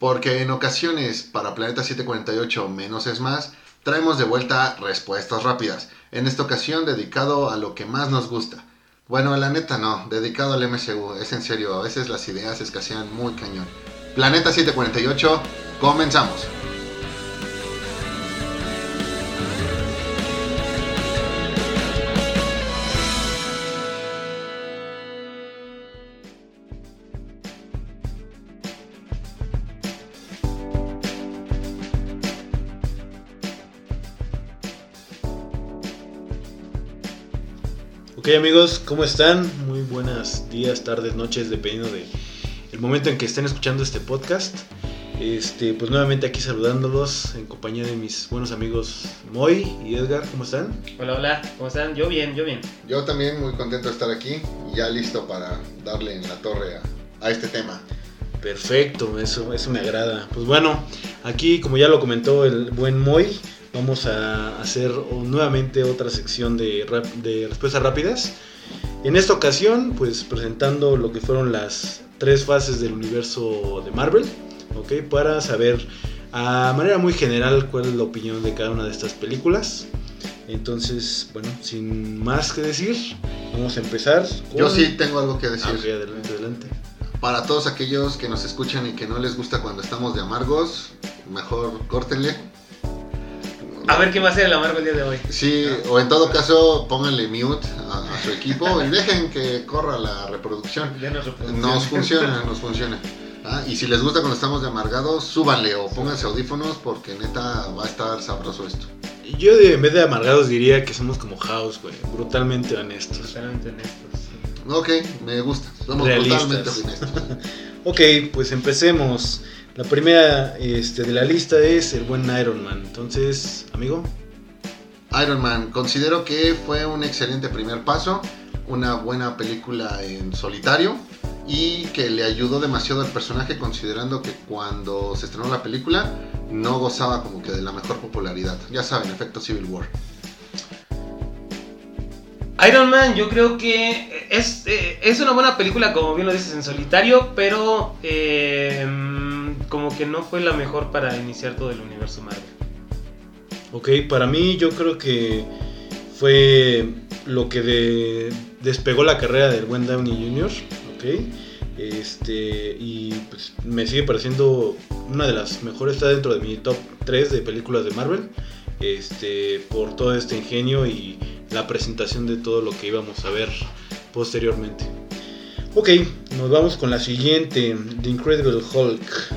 Porque en ocasiones para Planeta 748 menos es más, traemos de vuelta respuestas rápidas. En esta ocasión dedicado a lo que más nos gusta. Bueno, la neta no, dedicado al MCU, es en serio, a veces las ideas escasean muy cañón. Planeta 748, comenzamos. Amigos, ¿cómo están? Muy buenos días, tardes, noches, dependiendo de el momento en que estén escuchando este podcast. Este, pues nuevamente aquí saludándolos en compañía de mis buenos amigos Moy y Edgar, ¿cómo están? Hola, hola, ¿cómo están? Yo bien, yo bien. Yo también muy contento de estar aquí y ya listo para darle en la torre a, a este tema. Perfecto, eso, eso me agrada. Pues bueno, aquí como ya lo comentó el buen Moy, vamos a hacer nuevamente otra sección de, de respuestas rápidas. En esta ocasión, pues presentando lo que fueron las tres fases del universo de Marvel, ¿ok? Para saber a manera muy general cuál es la opinión de cada una de estas películas. Entonces, bueno, sin más que decir, vamos a empezar. con- Yo sí tengo algo que decir. ok, adelante, adelante. Para todos aquellos que nos escuchan y que no les gusta cuando estamos de amargos, mejor córtenle. A ver qué va a ser el amargo el día de hoy. Sí, o en todo caso pónganle mute a, a su equipo y dejen que corra la reproducción. Ya nos funciona, nos funciona. Ah, Y si les gusta cuando estamos de amargados, súbanle o pónganse audífonos porque neta va a estar sabroso esto. Yo de, en vez de amargados diría que somos como House, güey, brutalmente honestos. Totalmente honestos. Ok, me gusta. Somos Realistas. totalmente honestos. Ok, pues empecemos. La primera este, de la lista es el buen Iron Man. Entonces, amigo, Iron Man, considero que fue un excelente primer paso, una buena película en solitario y que le ayudó demasiado al personaje considerando que cuando se estrenó la película no gozaba como que de la mejor popularidad. Ya saben, efecto Civil War. Iron Man, yo creo que es, eh, es una buena película, como bien lo dices, en solitario, pero eh, como que no fue la mejor para iniciar todo el universo Marvel. ok, para mí yo creo que fue lo que de- despegó la carrera del buen Downey Jr., ok. Este, y pues me sigue pareciendo una de las mejores, está dentro de mi top 3 de películas de Marvel. Este, por todo este ingenio y la presentación de todo lo que íbamos a ver posteriormente. Ok, nos vamos con la siguiente, The Incredible Hulk.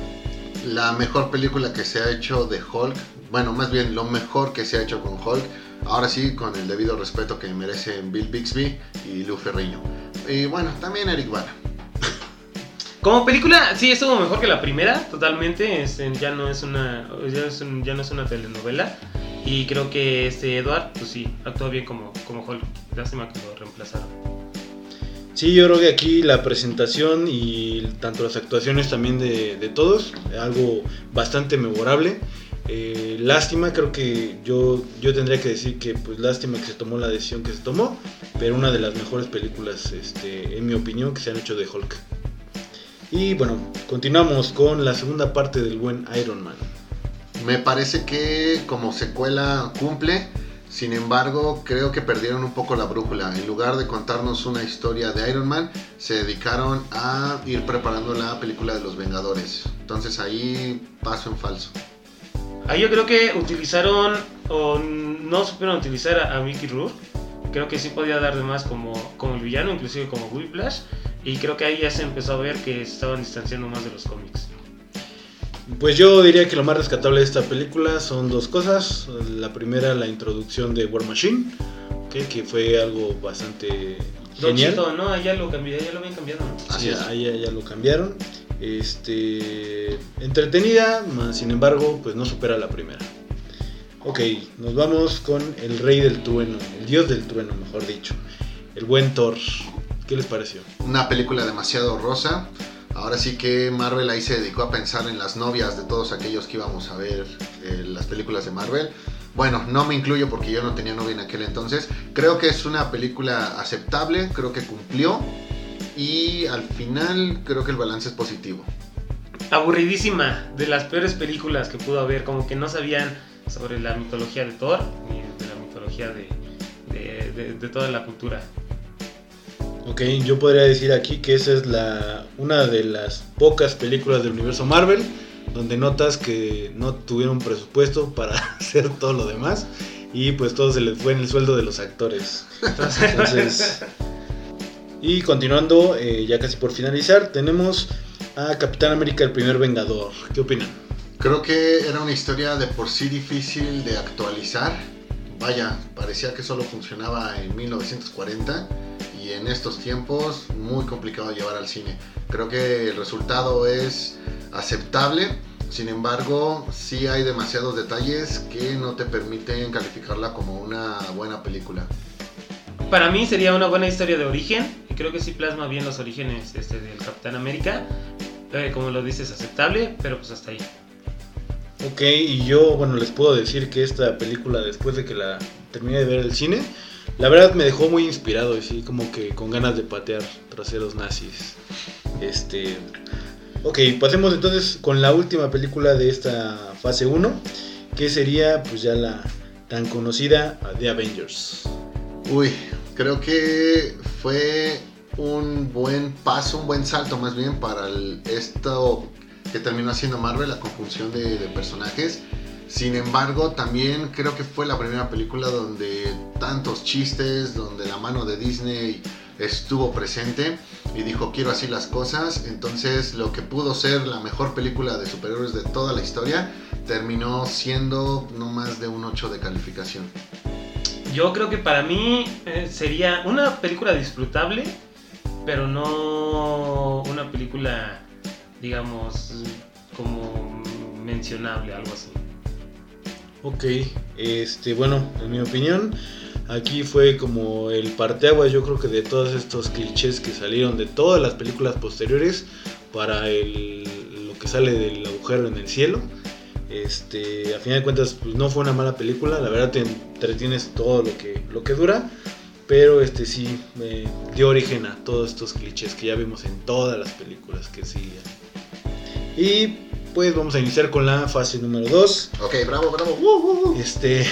La mejor película que se ha hecho de Hulk, bueno, más bien lo mejor que se ha hecho con Hulk, ahora sí con el debido respeto que merecen Bill Bixby y Lou Ferrigno. Y bueno, también Eric Bana. Como película, sí, estuvo mejor que la primera, totalmente. este, ya no es una, ya, es ya no es una telenovela. Y creo que este Edward, pues sí, actuó bien como, como Hulk. Lástima que lo reemplazaron. Sí, yo creo que aquí la presentación y tanto las actuaciones también de, de todos, algo bastante memorable. Eh, lástima, creo que yo, yo tendría que decir que pues lástima que se tomó la decisión que se tomó, pero una de las mejores películas, este, en mi opinión, que se han hecho de Hulk. Y bueno, continuamos con la segunda parte del buen Iron Man. Me parece que como secuela cumple, sin embargo creo que perdieron un poco la brújula. En lugar de contarnos una historia de Iron Man, se dedicaron a ir preparando la película de los Vengadores. Entonces ahí paso en falso. Ahí yo creo que utilizaron o no supieron utilizar a, a Mickey Rourke. Creo que sí podía dar de más como, como el villano, inclusive como Whiplash. Y creo que ahí ya se empezó a ver que estaban distanciando más de los cómics. Pues yo diría que lo más rescatable de esta película son dos cosas. La primera, la introducción de War Machine, que fue algo bastante Don genial. Chito, ¿no? Allá lo, cambié, ya lo habían cambiado, ya, ya lo cambiaron. Este, entretenida, más sin embargo, pues no supera la primera. Ok, nos vamos con el rey del trueno, el dios del trueno, mejor dicho. El buen Thor. ¿Qué les pareció? Una película demasiado rosa. Ahora sí que Marvel ahí se dedicó a pensar en las novias de todos aquellos que íbamos a ver eh, las películas de Marvel. Bueno, no me incluyo porque yo no tenía novia en aquel entonces. Creo que es una película aceptable, creo que cumplió. Y al final creo que el balance es positivo. aburridísima, de las peores películas que pudo haber, como que no sabían sobre la mitología de Thor, ni de la mitología de, de, toda la cultura. Ok, yo podría decir aquí que esa es la una de las pocas películas del universo Marvel donde notas que no tuvieron presupuesto para hacer todo lo demás y pues todo se les fue en el sueldo de los actores. Entonces, y continuando, eh, ya casi por finalizar, tenemos a Capitán América el primer Vengador. ¿Qué opinan? Creo que era una historia de por sí difícil de actualizar. Vaya, parecía que solo funcionaba en 1940 y en estos tiempos muy complicado llevar al cine. Creo que el resultado es aceptable, sin embargo, sí hay demasiados detalles que no te permiten calificarla como una buena película. Para mí sería una buena historia de origen, y creo que sí plasma bien los orígenes este, del Capitán América. Eh, como lo dices, aceptable, pero pues hasta ahí. Ok, y yo, bueno, les puedo decir que esta película, después de que la terminé de ver el cine, la verdad me dejó muy inspirado, así como que con ganas de patear traseros nazis. Este. Ok, pasemos entonces con la última película de esta fase 1, que sería pues ya la tan conocida The Avengers. Uy, creo que fue un buen paso, un buen salto más bien para el- esto que terminó haciendo Marvel, la conjunción de personajes. Sin embargo, también creo que fue la primera película donde tantos chistes, donde la mano de Disney estuvo presente y dijo quiero así las cosas. Entonces lo que pudo ser la mejor película de superhéroes de toda la historia terminó siendo no más de un 8 de calificación. Yo creo que para mí eh, sería una película disfrutable, pero no una película, digamos, como mencionable, algo así. Ok, este, bueno, en mi opinión, aquí fue como el parteaguas, yo creo que de todos estos clichés que salieron de todas las películas posteriores para lo que sale del agujero en el cielo. Este, a final de cuentas, pues no fue una mala película, la verdad te entretienes todo lo que, lo que dura, pero este sí me dio origen a todos estos clichés que ya vimos en todas las películas que siguen. Y pues vamos a iniciar con la fase número 2. Ok, bravo, bravo. Uh, uh, uh. Este,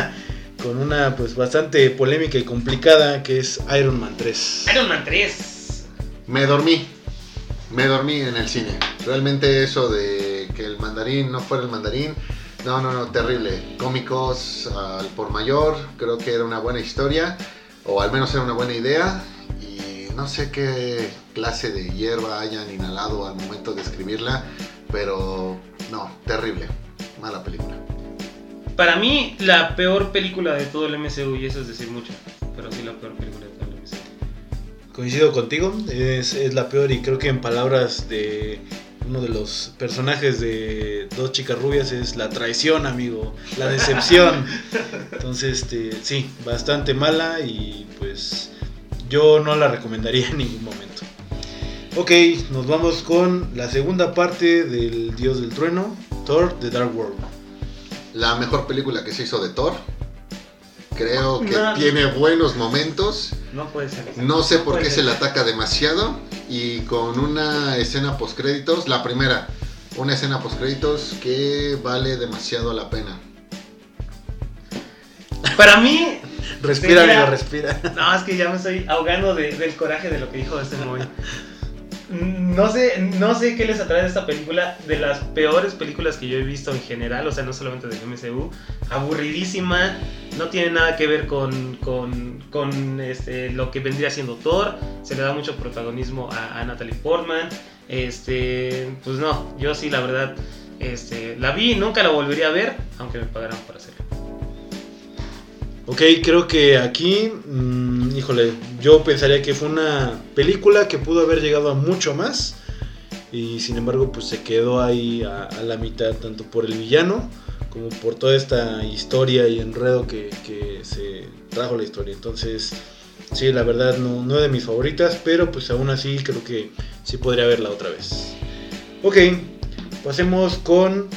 con una pues bastante polémica y complicada que es Iron Man 3. Iron Man 3. Me dormí. Me dormí en el cine. Realmente eso de que el mandarín no fuera el mandarín. No, no, no, terrible. Cómicos al por mayor. Creo que era una buena historia. O al menos era una buena idea. Y no sé qué clase de hierba hayan inhalado al momento de escribirla. Pero no, terrible. Mala película. Para mí, la peor película de todo el MCU, y eso es decir mucho, pero sí la peor película de todo el MCU. Coincido contigo, es, es la peor y creo que en palabras de uno de los personajes de Dos Chicas Rubias es la traición, amigo, la decepción. Entonces, este, sí, bastante mala y pues yo no la recomendaría en ningún momento. Ok, nos vamos con la segunda parte del Dios del Trueno, Thor The Dark World. La mejor película que se hizo de Thor. Creo que No. tiene buenos momentos. No puede ser. No sé por qué ser. se le ataca demasiado. Y con una escena postcréditos, la primera, una escena postcréditos que vale demasiado la pena. Para mí, Respira, amigo, respira. No, es que ya me estoy ahogando de- del coraje de lo que dijo este móvil. No sé, no sé qué les atrae de esta película, de las peores películas que yo he visto en general, o sea, no solamente del MCU. Aburridísima, no tiene nada que ver con, con, con, este, lo que vendría siendo Thor. Se le da mucho protagonismo a, a Natalie Portman. Este, pues no, yo sí, la verdad, este, la vi y nunca la volvería a ver, aunque me pagaran por hacerlo. Ok, creo que aquí, mm, híjole, yo pensaría que fue una película que pudo haber llegado a mucho más y sin embargo pues se quedó ahí a, la mitad tanto por el villano como por toda esta historia y enredo que, que se trajo la historia. Entonces, sí, la verdad no, no es de mis favoritas, pero pues aún así creo que sí podría verla otra vez. Ok, pasemos con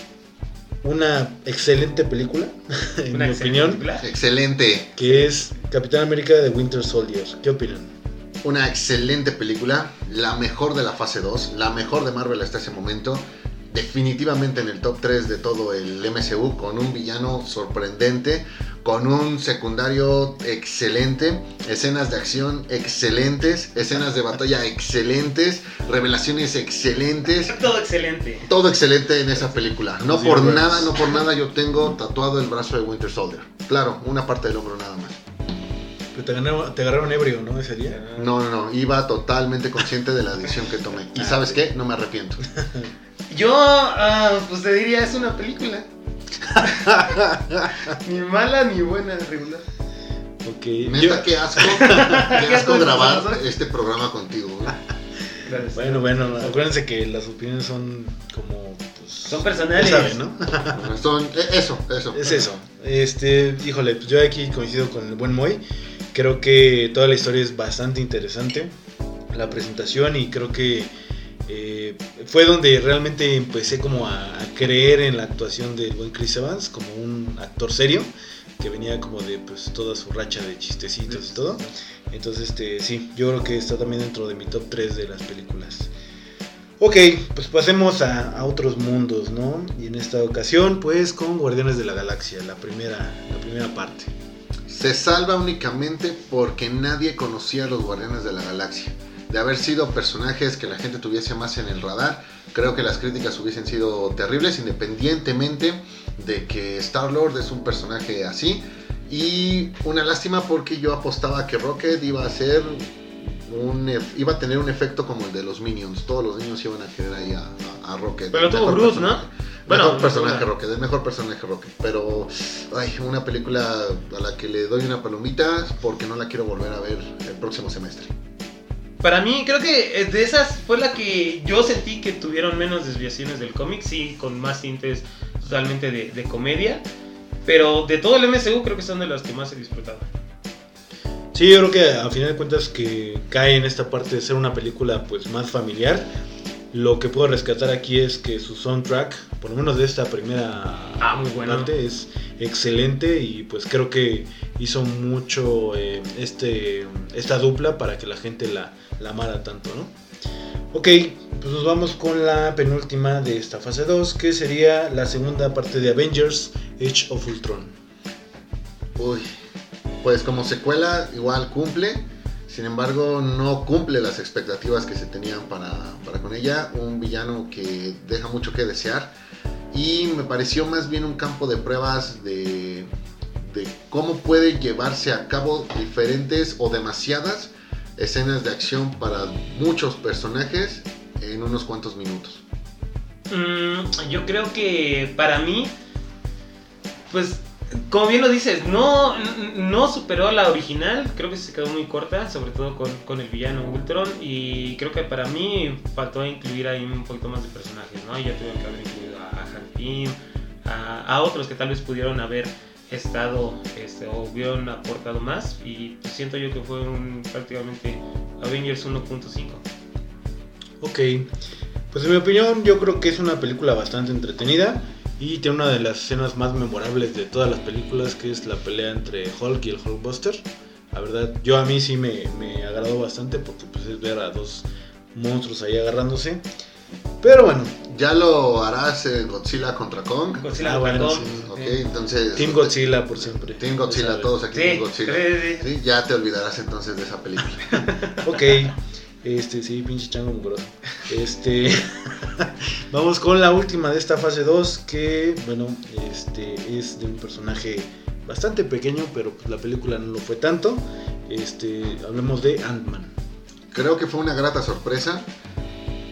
una excelente película, en Una mi opinión película. Excelente. que es Capitán América de Winter Soldier. ¿Qué opinan? una excelente película, la mejor de la fase 2, la mejor de Marvel hasta ese momento. Definitivamente en el top 3 de todo el MCU, con un villano sorprendente, con un secundario excelente, escenas de acción excelentes, escenas de batalla excelentes, revelaciones excelentes. Todo excelente. Todo excelente en esa película. No Sí, por pues. nada, no por nada yo tengo tatuado el brazo de Winter Soldier. Claro, una parte del hombro nada más. Pero te, agarraron, te agarraron ebrio, ¿no? Ese día. No, no, no, iba totalmente consciente de la decisión que tomé. Y Ah, sabes qué, no me arrepiento. Yo, ah, pues te diría, es una película. ni mala ni buena, regular. Ok. Neta, yo- qué asco, qué asco grabar este programa contigo. Gracias. Bueno, bueno, acuérdense que las opiniones son como. pues, Son personales. saben, ¿no? Son- eh, eso, eso. Es eso. Este, híjole, pues yo aquí coincido con el buen Moy. Creo que toda la historia es bastante interesante. La presentación y creo que eh, fue donde realmente empecé como a, creer en la actuación del buen Chris Evans como un actor serio que venía como de pues toda su racha de chistecitos y todo. Entonces, este, sí, yo creo que está también dentro de mi top 3 de las películas. Ok, pues pasemos a, a otros mundos, ¿no? Y en esta ocasión, pues con Guardianes de la Galaxia, la primera, la primera parte. Se salva únicamente porque nadie conocía a los Guardianes de la Galaxia. De haber sido personajes que la gente tuviese más en el radar, creo que las críticas hubiesen sido terribles, independientemente de que Star-Lord es un personaje así. Y una lástima porque yo apostaba que Rocket iba a ser un, iba a tener un efecto como el de los Minions. Todos los niños iban a querer ahí a, a- a Rocket. Pero tuvo Groot, ¿no? Bueno, no personaje Rocket, el mejor personaje Rocket. Pero, ay, una película a la que le doy una palomita porque no la quiero volver a ver el próximo semestre. Para mí, creo que de esas fue la que yo sentí que tuvieron menos desviaciones del cómic, sí, con más tintes totalmente de, de comedia. Pero de todo el MCU creo que son de las que más he disfrutado. Sí, yo creo que a final de cuentas que cae en esta parte de ser una película pues más familiar. Lo que puedo rescatar aquí es que su soundtrack, por lo menos de esta primera Ah, muy bueno. parte, es excelente y pues creo que hizo mucho eh, este, esta dupla para que la gente la, la amara tanto, ¿no? Ok, pues nos vamos con la penúltima de esta fase 2, que sería la segunda parte de Avengers, Age of Ultron. Uy, pues como secuela igual cumple, sin embargo no cumple las expectativas que se tenían para, para con ella, un villano que deja mucho que desear y me pareció más bien un campo de pruebas de, de cómo puede llevarse a cabo diferentes o demasiadas escenas de acción para muchos personajes en unos cuantos minutos. Mm, yo creo que para mí, pues, como bien lo dices, no, no superó la original, creo que se quedó muy corta, sobre todo con, con el villano Ultron, y creo que para mí faltó incluir ahí un poquito más de personajes, ¿no? Ya tuvieron que haber incluido a, a Pym, a, a otros que tal vez pudieron haber estado este, o hubieran aportado más, y siento yo que fue un prácticamente Avengers 1.5. Ok, pues en mi opinión yo creo que es una película bastante entretenida y tiene una de las escenas más memorables de todas las películas que es la pelea entre Hulk y el Hulkbuster. La verdad, yo a mí sí me, me agradó bastante porque pues es ver a dos monstruos ahí agarrándose. Pero bueno, Ya lo harás en Godzilla contra Kong. Godzilla Ah, bueno, contra sí, Kong, Ok, sí. entonces... Team Godzilla por siempre. Team Godzilla, todos aquí Sí, Team Godzilla. sí, sí. Sí, ya te olvidarás entonces de esa película. Ok, este sí, pinche chango mugroso. Este, vamos con la última de esta fase 2 que, bueno, este es de un personaje bastante pequeño, pero pues la película no lo fue tanto. Este, hablemos de Ant-Man. Creo que fue una grata sorpresa,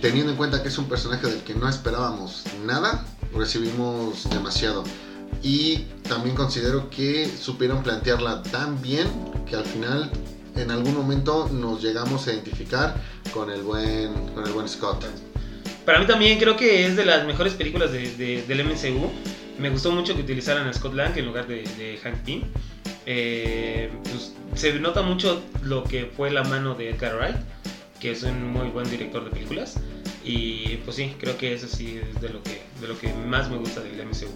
teniendo en cuenta que es un personaje del que no esperábamos nada, recibimos demasiado. Y también considero que supieron plantearla tan bien que al final en algún momento nos llegamos a identificar con el buen, con el buen Scott. Para mí también creo que es de las mejores películas de- de- del MCU. Me gustó mucho que utilizaran a Scott Lang en lugar de, de Hank Pym. Eh, pues, se nota mucho lo que fue la mano de Edgar Wright, que es un muy buen director de películas. Y pues sí, creo que eso sí es de lo que, de lo que más me gusta del MCU.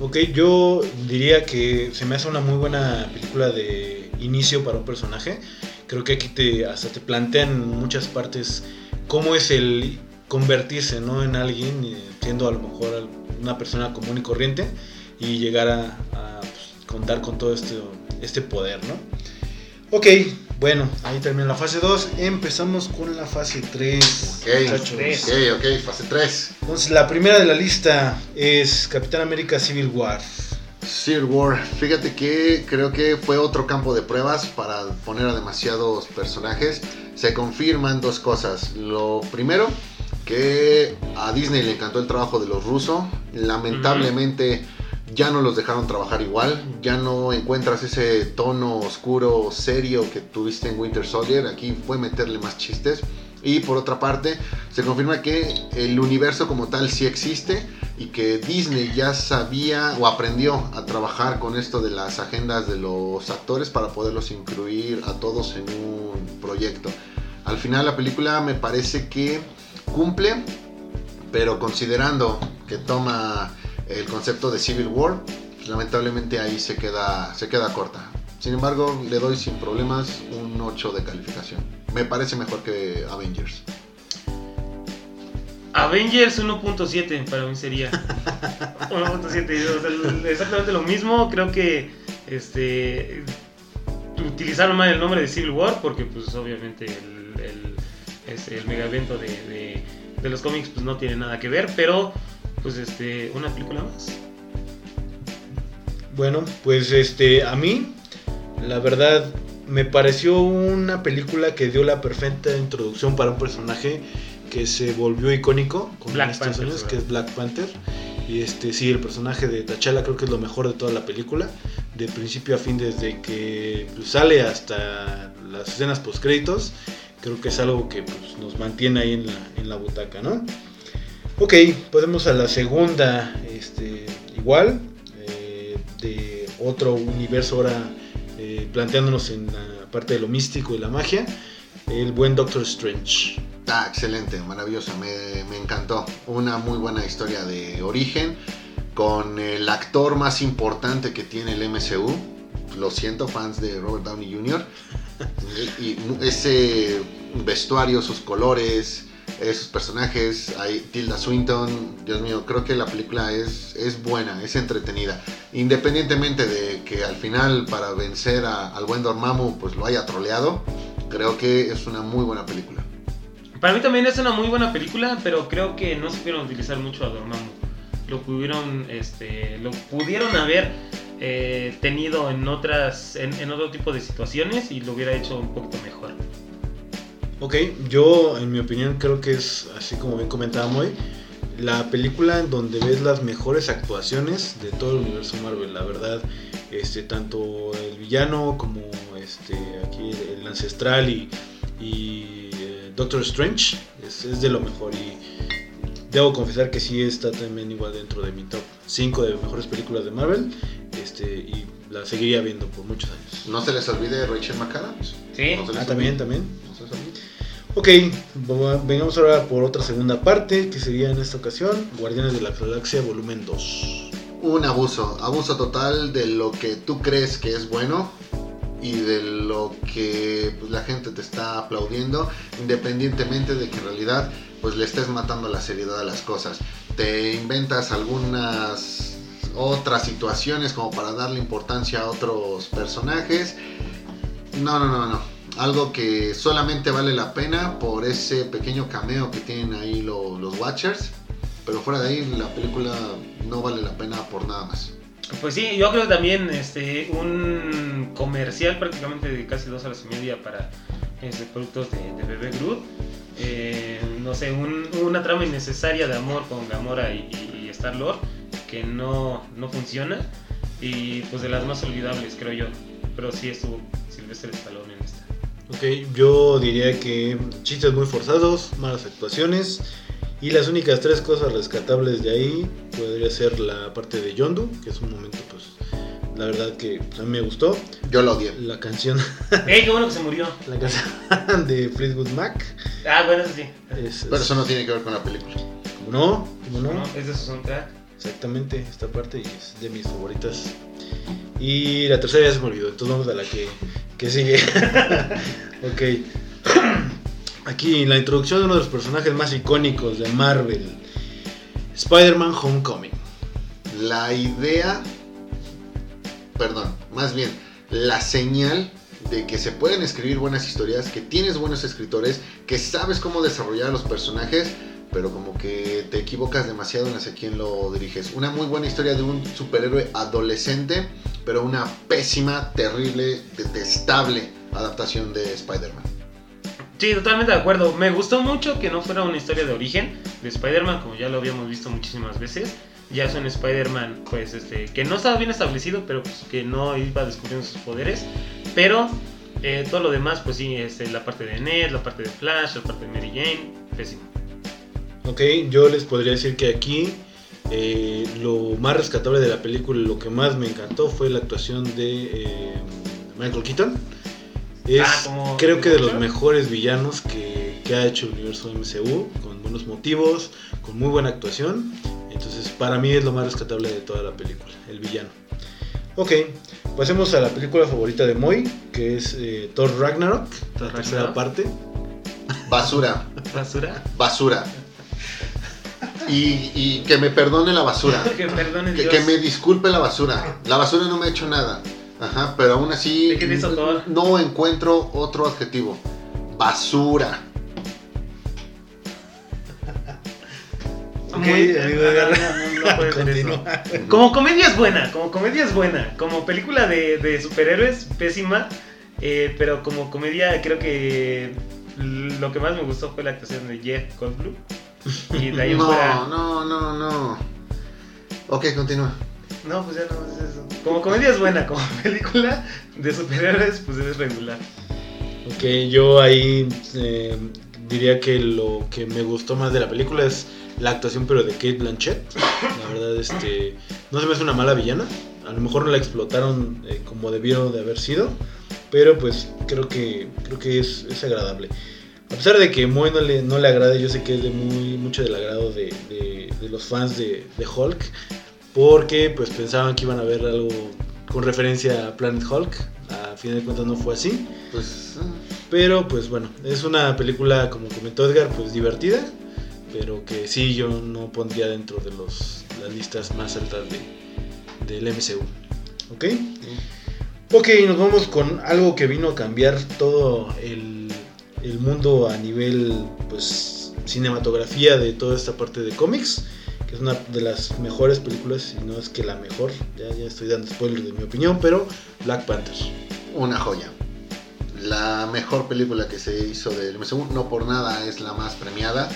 Ok, yo diría que se me hace una muy buena película de inicio para un personaje creo que aquí te, hasta te plantean muchas partes cómo es el convertirse ¿no? en alguien, eh, siendo a lo mejor una persona común y corriente, y llegar a, a, pues, contar con todo este, este poder, ¿no? Ok, bueno, ahí termina la fase 2. Empezamos con la fase 3. Ok, muchachos. ok, ok, fase 3. Entonces, la primera de la lista es Capitán América Civil War. Civil War, fíjate que creo que fue otro campo de pruebas para poner a demasiados personajes. Se confirman dos cosas. Lo primero, que a Disney le encantó el trabajo de los rusos. Lamentablemente ya no los dejaron trabajar igual. Ya no encuentras ese tono oscuro, serio que tuviste en Winter Soldier. Aquí fue meterle más chistes. Y por otra parte, se confirma que el universo como tal sí existe y que Disney ya sabía o aprendió a trabajar con esto de las agendas de los actores para poderlos incluir a todos en un proyecto. Al final la película me parece que cumple, pero considerando que toma el concepto de Civil War, pues, lamentablemente ahí se queda, se queda corta. Sin embargo, le doy sin problemas un 8 de calificación. Me parece mejor que Avengers. Avengers 1.7 para mí sería. 1.7, o sea, exactamente lo mismo. Creo que este utilizaron mal el nombre de Civil War porque pues obviamente el, el, este, el mega evento de, de, de los cómics pues no tiene nada que ver, pero pues este una película más. Bueno, pues este, a mí, la verdad, me pareció una película que dio la perfecta introducción para un personaje que se volvió icónico con Black estos Panther, años, sobre que es Black Panther. Y este, sí, el personaje de T'Challa creo que es lo mejor de toda la película, de principio a fin, desde que pues, sale hasta las escenas post créditos. Creo que es algo que pues, nos mantiene ahí en la, en la butaca, ¿no? Ok, podemos a la segunda, este, igual, eh, de otro universo ahora eh, planteándonos en la parte de lo místico y la magia, el buen Doctor Strange. Ah, excelente, maravillosa, me, me encantó. Una muy buena historia de origen con el actor más importante que tiene el MCU. Lo siento, fans de Robert Downey Jr. Y ese vestuario, sus colores, esos personajes, ahí Tilda Swinton, Dios mío, creo que la película es, es buena, es entretenida. Independientemente de que al final para vencer a- al buen Dormammu pues lo haya troleado, creo que es una muy buena película. Para mí también es una muy buena película, pero creo que no supieron utilizar mucho a Dormammu. Lo pudieron, este, lo pudieron haber eh, tenido en otras, en otro tipo de situaciones y lo hubiera hecho un poquito mejor. Ok, yo en mi opinión creo que es, así como bien comentaba Moy, la película en donde ves las mejores actuaciones de todo el universo Marvel, la verdad, este, tanto el villano como este, aquí el ancestral y, eh, Doctor Strange es, es de lo mejor. Y debo confesar que sí está también igual dentro de mi top 5 de mejores películas de Marvel este, y la seguiría viendo por muchos años. No se les olvide Rachel McAdams. Sí. No se les Ah, también, también. No se les olvide. Ok, vengamos ahora por otra segunda parte, que sería en esta ocasión Guardianes de la Galaxia Volumen 2. Un abuso, abuso total de lo que tú crees que es bueno y de lo que pues, la gente te está aplaudiendo, independientemente de que en realidad pues le estés matando la seriedad a las cosas. Te inventas algunas otras situaciones como para darle importancia a otros personajes. No, no, no, no. Algo que solamente vale la pena por ese pequeño cameo que tienen ahí lo- los Watchers. Pero fuera de ahí la película no vale la pena por nada más. Pues sí, yo creo también este, un comercial prácticamente de casi dos horas y media para este, productos de, de Bebé Groot. Eh, no sé, un- una trama innecesaria de amor con Gamora y, y, Star-Lord que no, no funciona. Y pues de las más olvidables, creo yo. Pero sí estuvo Sylvester Stallone en esta. Ok, yo diría que chistes muy forzados, malas actuaciones. Y las únicas tres cosas rescatables de ahí podría ser la parte de Yondu, que es un momento, pues, la verdad que a mí me gustó. Yo lo odié. La canción, ¡Ey, qué bueno que se murió! la canción de Fleetwood Mac. Ah, bueno, eso sí. Es, Pero es- eso no tiene que ver con la película. ¿Cómo no? ¿Cómo no? ¿no? Es de su soundtrack. Exactamente, esta parte y es de mis favoritas. Y la tercera ya se me olvidó, entonces vamos a la que ¿Qué sigue? ok. Aquí la introducción de uno de los personajes más icónicos de Marvel. Spider-Man Homecoming. La idea, perdón, más bien, la señal de que se pueden escribir buenas historias, que tienes buenos escritores, que sabes cómo desarrollar a los personajes, pero como que te equivocas demasiado en hacia quién lo diriges. Una muy buena historia de un superhéroe adolescente, pero una pésima, terrible, detestable adaptación de Spider-Man. Sí, totalmente de acuerdo. Me gustó mucho que no fuera una historia de origen de Spider-Man, como ya lo habíamos visto muchísimas veces. Ya es un Spider-Man, pues, este, que no estaba bien establecido, pero pues, que no iba descubriendo sus poderes. Pero eh, todo lo demás, pues sí, este, la parte de Ned, la parte de Flash, la parte de Mary Jane, pésimo. Ok, yo les podría decir que aquí eh, lo más rescatable de la película, lo que más me encantó fue la actuación de eh, Michael Keaton. Es, Ah, creo que de los mejores villanos que, que ha hecho el universo MCU, con buenos motivos, con muy buena actuación. Entonces, para mí es lo más rescatable de toda la película, el villano. Ok, pasemos a la película favorita de Moy, que es eh, Thor Ragnarok, la tercera parte. Basura, ¿Basura? basura. Y, y que me perdone la basura. que perdone Que, Dios. que me disculpe la basura. La basura no me ha hecho nada. Ajá, pero aún así no encuentro otro adjetivo. Basura. Muy- no, no, no. Como comedia es buena, como comedia es buena. Como película de, de superhéroes, pésima. eh, pero como comedia, creo que lo que más me gustó fue la actuación de Jeff Goldblum. Y de ahí en No, fuera. no, no, no. Ok, continúa. No, pues ya no es eso. Como comedia es buena, como película de superhéroes, pues es regular. Ok, yo ahí eh, diría que lo que me gustó más de la película es la actuación, pero de Kate Blanchett. La verdad, este, no se me hace una mala villana. A lo mejor no la explotaron eh, como debieron de haber sido, pero pues creo que creo que es, es agradable. A pesar de que Moy no le, no le agrade, yo sé que es de muy mucho del agrado de, de- de los fans de, de Hulk, porque pues pensaban que iban a ver algo con referencia a Planet Hulk. A fin de cuentas no fue así. Pues. ah, Pero pues bueno, es una película, como comentó Edgar, pues divertida, pero que sí yo no pondría dentro de los, las listas más altas de, del MCU. ¿Ok? Ok, nos vamos con algo que vino a cambiar todo el, el mundo a nivel pues cinematografía de toda esta parte de cómics, que es una de las mejores películas, si no es que la mejor, ya, estoy dando spoilers de mi opinión, pero Black Panther. Una joya. La mejor película que se hizo MCU, no por nada es la más premiada.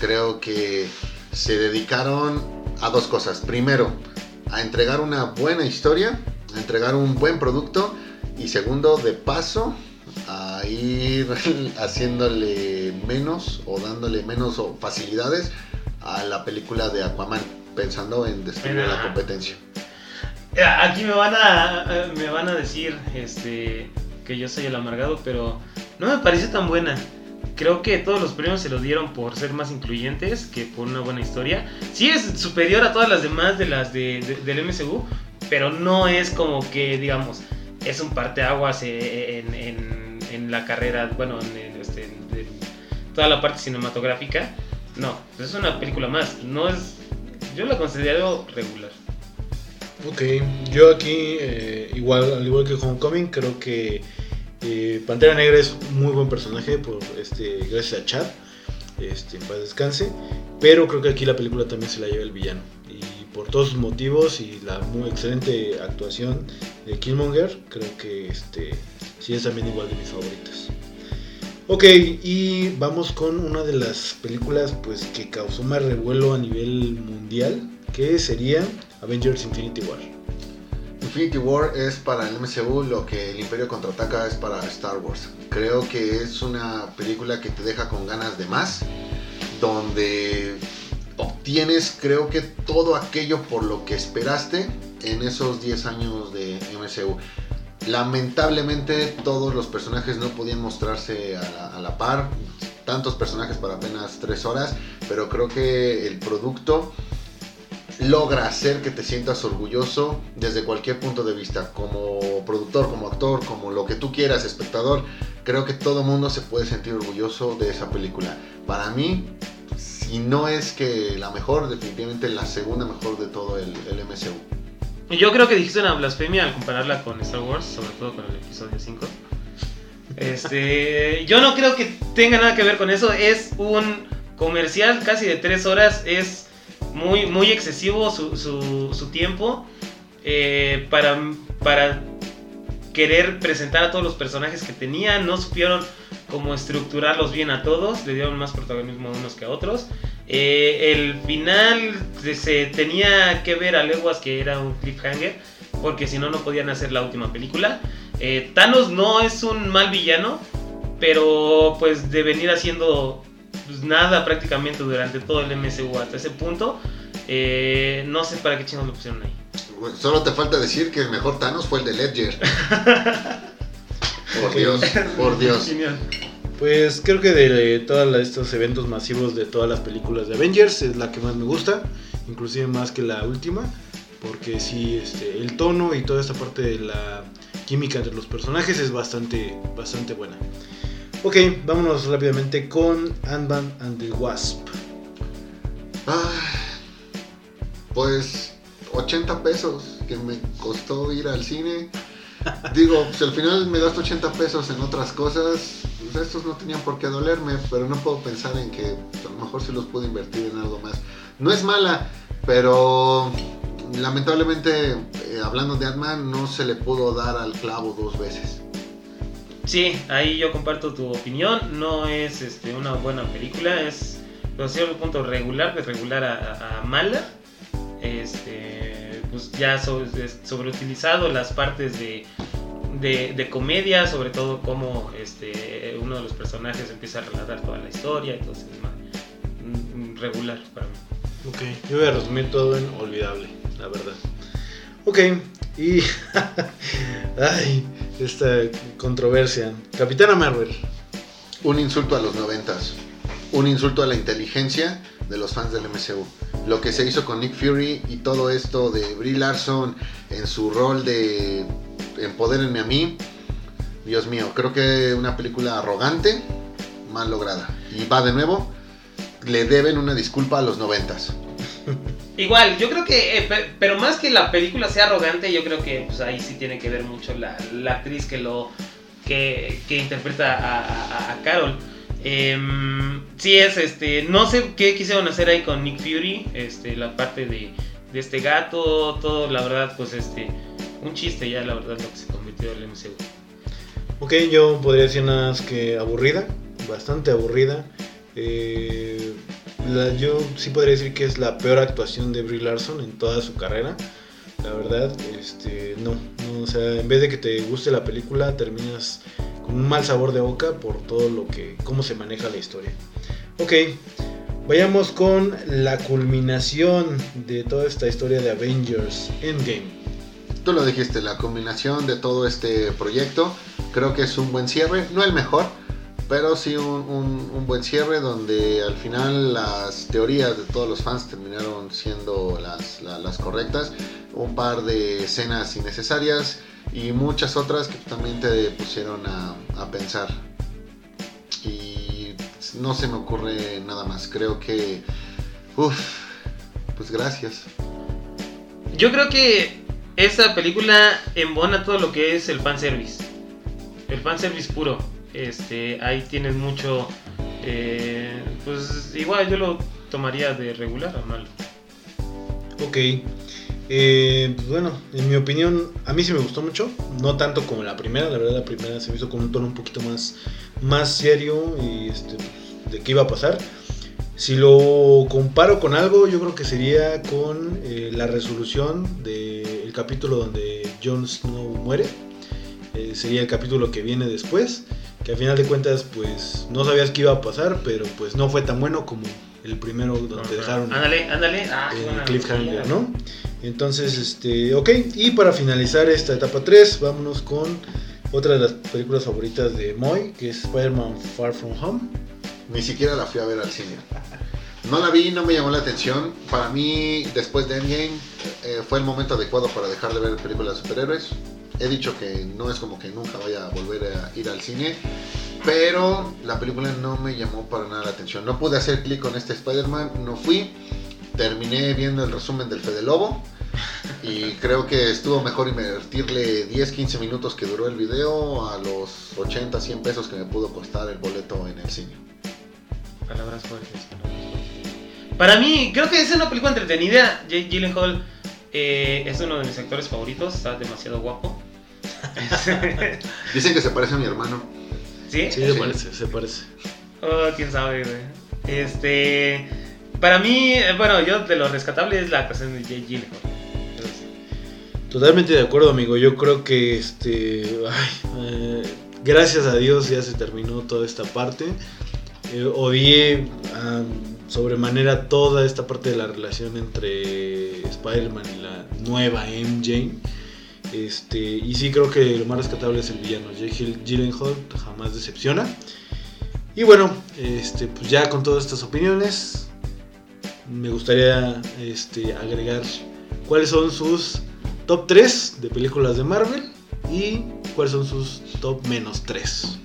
Creo que se dedicaron a dos cosas. Primero, a entregar una buena historia, a entregar un buen producto. Y segundo, de paso, a ir haciéndole menos o dándole menos o facilidades a la película de Aquaman, pensando en destruir la competencia. Eh, Aquí me van a eh, me van a decir este que yo soy el amargado, pero no me pareció tan buena. Creo que todos los premios se los dieron por ser más incluyentes que por una buena historia. Sí es superior a todas las demás de las de, de- del MCU, pero no es como que digamos es un parteaguas eh, en, en, en la carrera, bueno, en, en, este, en- toda la parte cinematográfica. No, es una película más. No es, yo la considero regular. Ok, yo aquí, eh, igual, al igual que Homecoming, creo que eh, Pantera Negra es un muy buen personaje, por este, gracias a Chad, este, paz descanse, pero creo que aquí la película también se la lleva el villano. Por todos sus motivos y la muy excelente actuación de Killmonger, creo que este, sí es también igual de mis favoritas. Ok, y vamos con una de las películas pues, que causó más revuelo a nivel mundial, que sería Avengers Infinity War. Infinity War es para el MCU lo que el Imperio contraataca es para Star Wars. Creo que es una película que te deja con ganas de más, donde obtienes creo que todo aquello por lo que esperaste en esos 10 años de MCU. Lamentablemente todos los personajes no podían mostrarse a la, par, tantos personajes para apenas 3 horas, pero creo que el producto logra hacer que te sientas orgulloso desde cualquier punto de vista, como productor, como actor, como lo que tú quieras, espectador. Creo que todo mundo se puede sentir orgulloso de esa película. Para mí, si no es que la mejor, definitivamente la segunda mejor de todo el, el MCU. Yo creo que dijiste una blasfemia al compararla con Star Wars, sobre todo con el episodio 5. Este, yo no creo que tenga nada que ver con eso. Es un comercial casi de 3 horas. Es muy, muy excesivo su, su, su tiempo eh, para, para querer presentar a todos los personajes que tenían. No supieron cómo estructurarlos bien a todos. Le dieron más protagonismo a unos que a otros. Eh, el final se tenía que ver a leguas que era un cliffhanger. Porque si no, no podían hacer la última película. Eh, Thanos no es un mal villano. Pero pues de venir haciendo pues, nada prácticamente durante todo el MCU hasta ese punto. Eh, no sé para qué chingos lo pusieron ahí. Solo te falta decir que el mejor Thanos fue el de Ledger. por Dios, por Dios. Pues creo que de todos estos eventos masivos de todas las películas de Avengers es la que más me gusta, inclusive más que la última, porque sí, este, el tono y toda esta parte de la química entre los personajes es bastante, bastante buena. Ok, vámonos rápidamente con Ant-Man and the Wasp. Ah, pues 80 pesos que me costó ir al cine. Digo, si al final me gasto 80 pesos en otras cosas, pues estos no tenían por qué dolerme, pero no puedo pensar en que a lo mejor sí los puedo invertir en algo más. No es mala, pero lamentablemente, eh, hablando de Ant-Man, no se le pudo dar al clavo dos veces. Sí, ahí yo comparto tu opinión. No es este, una buena película, es a cierto punto regular, de regular a- a mala. Este, pues ya sobreutilizado las partes de, de, de comedia, sobre todo como este, uno de los personajes empieza a relatar toda la historia, entonces es más, mm, regular para mí. Ok, yo voy a resumir todo en olvidable, la verdad. Ok, y. Ay, esta controversia. Capitana Marvel. Un insulto a los noventas. Un insulto a la inteligencia de los fans del MCU. Lo que se hizo con Nick Fury y todo esto de Brie Larson en su rol de Empodérenme a mí. Dios mío, creo que una película arrogante, mal lograda. Y va de nuevo, le deben una disculpa a los noventas. Igual, yo creo que, eh, pe- pero más que la película sea arrogante, yo creo que pues, ahí sí tiene que ver mucho la, actriz que lo que, interpreta a Carol. Em, sí es, este, no sé qué quisieron hacer ahí con Nick Fury, este, la parte de, de este gato, todo, la verdad, pues este, un chiste ya, la verdad, lo que se convirtió el MCU. Ok, yo podría decir nada más que aburrida, bastante aburrida. Eh, la- yo sí podría decir que es la peor actuación de Brie Larson en toda su carrera. La verdad, este, no, no, o sea, en vez de que te guste la película, terminas un mal sabor de boca por todo lo que, cómo se maneja la historia. Ok, vayamos con la culminación de toda esta historia de Avengers Endgame. Tú lo dijiste, la combinación de todo este proyecto, creo que es un buen cierre, no el mejor, pero sí un, un- buen cierre donde al final las teorías de todos los fans terminaron siendo las, la- las correctas, un par de escenas innecesarias y muchas otras que también te pusieron a, a pensar. Y no se me ocurre nada más, creo que... Uf, pues gracias. Yo creo que esta película embona todo lo que es el fanservice. El fanservice puro. Este, ahí tienes mucho. eh, pues igual yo lo tomaría de regular a malo. Ok. Eh, pues bueno, en mi opinión, a mí sí me gustó mucho. No tanto como la primera, la verdad, la primera se me hizo con un tono un poquito más, más serio y este, pues, de qué iba a pasar. Si lo comparo con algo, yo creo que sería con eh, la resolución del capítulo donde Jon Snow muere. Eh, sería el capítulo que viene después. Que a final de cuentas, pues no sabías qué iba a pasar, pero pues no fue tan bueno como el primero donde dejaron Ándale, ándale. Ah, qué el cliffhanger. ¿no? Entonces, este, ok, y para finalizar esta etapa 3, vámonos con otra de las películas favoritas de Moy, que es Spider-Man Far From Home. Ni siquiera la fui a ver al cine. No la vi, no me llamó la atención. Para mí, después de Endgame, eh, fue el momento adecuado para dejar de ver películas de superhéroes. He dicho que no es como que nunca vaya a volver a ir al cine, pero la película no me llamó para nada la atención. No pude hacer clic con este Spider-Man, no fui. Terminé viendo el resumen del Fede Lobo y creo que estuvo mejor invertirle 10-15 minutos que duró el video a los 80-100 pesos que me pudo costar el boleto en el cine. Palabras fuertes, palabras fuertes. Para mí, creo que es una película entretenida. Jake Gyllenhaal eh, es uno de mis actores favoritos, está demasiado guapo. Dicen que se parece a mi hermano. ¿Sí? Sí, se Sí. parece, se parece. Oh, quién sabe, güey. Este. Para mí, eh, bueno, yo de lo rescatable es la actuación de Jake Gyllenhaal. Totalmente de acuerdo, amigo. Yo creo que este. eh, gracias a Dios ya se terminó toda esta parte. Eh, odié sobremanera toda esta parte de la relación entre Spider-Man y la nueva MJ. Este, y sí creo que lo más rescatable es el villano. Jake Gyllenhaal jamás decepciona. Y bueno, este, pues ya con todas estas opiniones, me gustaría este, agregar cuáles son sus top 3 de películas de Marvel y cuáles son sus top menos 3.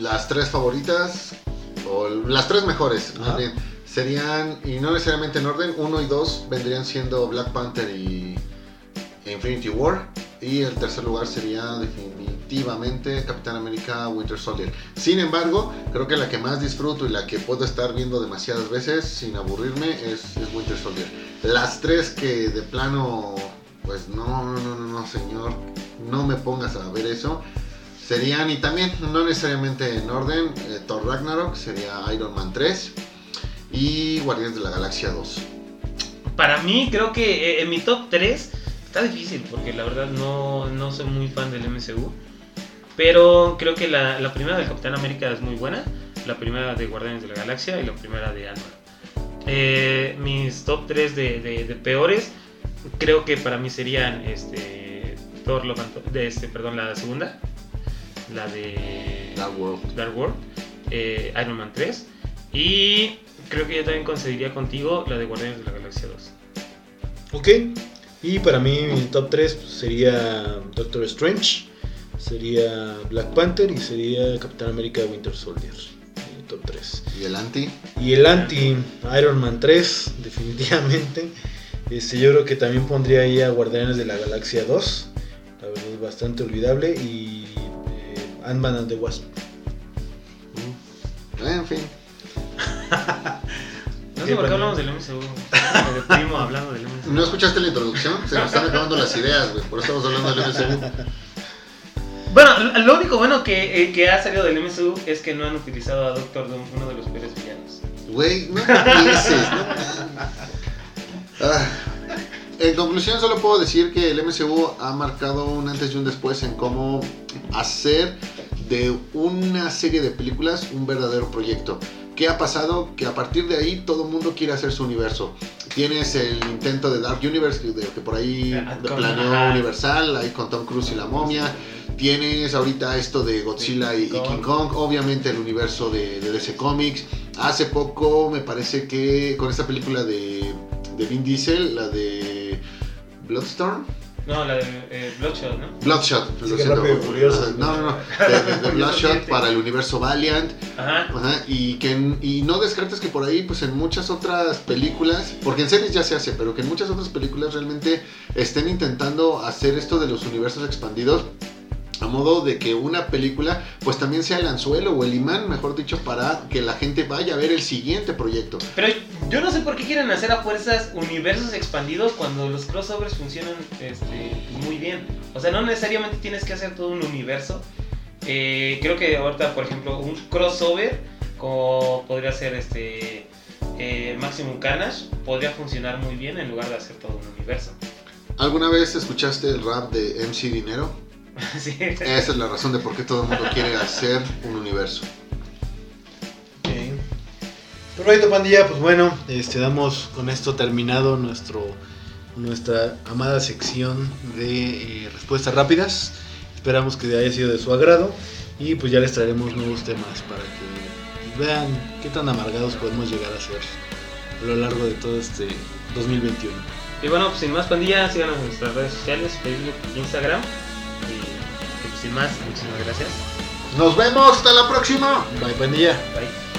Las tres favoritas, o las tres mejores, más Ajá. bien, serían, y no necesariamente en orden, uno y dos vendrían siendo Black Panther y Infinity War. Y el tercer lugar sería definitivamente Capitán América Winter Soldier. Sin embargo, creo que la que más disfruto y la que puedo estar viendo demasiadas veces sin aburrirme es, Winter Soldier. Las tres que de plano, pues no, no, no, señor, no me pongas a ver eso. Serían, y también no necesariamente en orden, eh, Thor Ragnarok, sería Iron Man 3 y Guardianes de la Galaxia 2. Para mí, creo que eh, en mi top 3 está difícil porque la verdad no, no soy muy fan del MCU. Pero creo que la, la primera del Capitán América es muy buena. La primera de Guardianes de la Galaxia y la primera de Ant-Man. Eh, mis top 3 de, de- de peores, creo que para mí serían este, Thor, Love and Thor- de este, perdón, la segunda, la de Dark World. Dark World, eh, Iron Man 3 y creo que yo también concediría contigo la de Guardianes de la Galaxia 2. Ok. Y para mí mi top 3 sería Doctor Strange, sería Black Panther y sería Capitán América Winter Soldier. Mi top 3. Y el anti, Y el anti Iron Man 3, definitivamente. Este, yo creo que también pondría ahí a Guardianes de la Galaxia 2. La verdad es bastante olvidable. Y eh, Ant-Man and the Wasp. Mm. En fin. No sé por qué hablamos del MCU. Deprimo hablando del MCU. ¿No escuchaste la introducción? Se nos están acabando las ideas, güey. Por eso estamos hablando del MCU. Bueno, lo- único bueno que, eh, que ha salido del MCU es que no han utilizado a Doctor Doom, uno de los peores villanos. Güey, no empieces, no. Ah, En conclusión, solo puedo decir que el MCU ha marcado un antes y un después en cómo hacer de una serie de películas un verdadero proyecto. ¿Qué ha pasado? Que a partir de ahí todo el mundo quiere hacer su universo. Tienes el intento de Dark Universe, que, de- que por ahí Ah, con- planeó ajá. Universal, ahí con Tom Cruise y la momia. Tienes ahorita esto de Godzilla y, y King. Kong, obviamente el universo de, de DC Comics. Hace poco me parece que con esta película de, de Vin Diesel, la de Bloodstorm, No, la de eh, Bloodshot, ¿no? Bloodshot, Sí, lo que siento. Rápido Furioso. no, no, no, de, de- de Bloodshot para el universo Valiant, Ajá. Ajá, y que y no descartes que por ahí, pues en muchas otras películas, porque en series ya se hace, pero que en muchas otras películas realmente estén intentando hacer esto de los universos expandidos a modo de que una película pues también sea el anzuelo o el imán, mejor dicho, para que la gente vaya a ver el siguiente proyecto. Pero yo no sé por qué quieren hacer a fuerzas universos expandidos cuando los crossovers funcionan este, muy bien. O sea, no necesariamente tienes que hacer todo un universo. Eh, creo que ahorita, por ejemplo, un crossover, como podría ser este eh, Maximum Carnage, podría funcionar muy bien en lugar de hacer todo un universo. ¿Alguna vez escuchaste el rap de MC Dinero? Sí. Esa es la razón de por qué todo el mundo quiere hacer un universo. Ok. Perfecto, pandilla. Pues bueno, este, damos con esto terminado nuestro, nuestra amada sección de eh, respuestas rápidas. Esperamos que haya sido de su agrado. Y pues ya les traeremos nuevos temas para que pues, vean qué tan amargados podemos llegar a ser a lo largo de todo este 2021. Y bueno, pues sin más pandilla, síganos en nuestras redes sociales, Facebook, Instagram. Sin más, muchísimas gracias. Nos vemos, hasta la próxima. Bye, pandilla. Bye.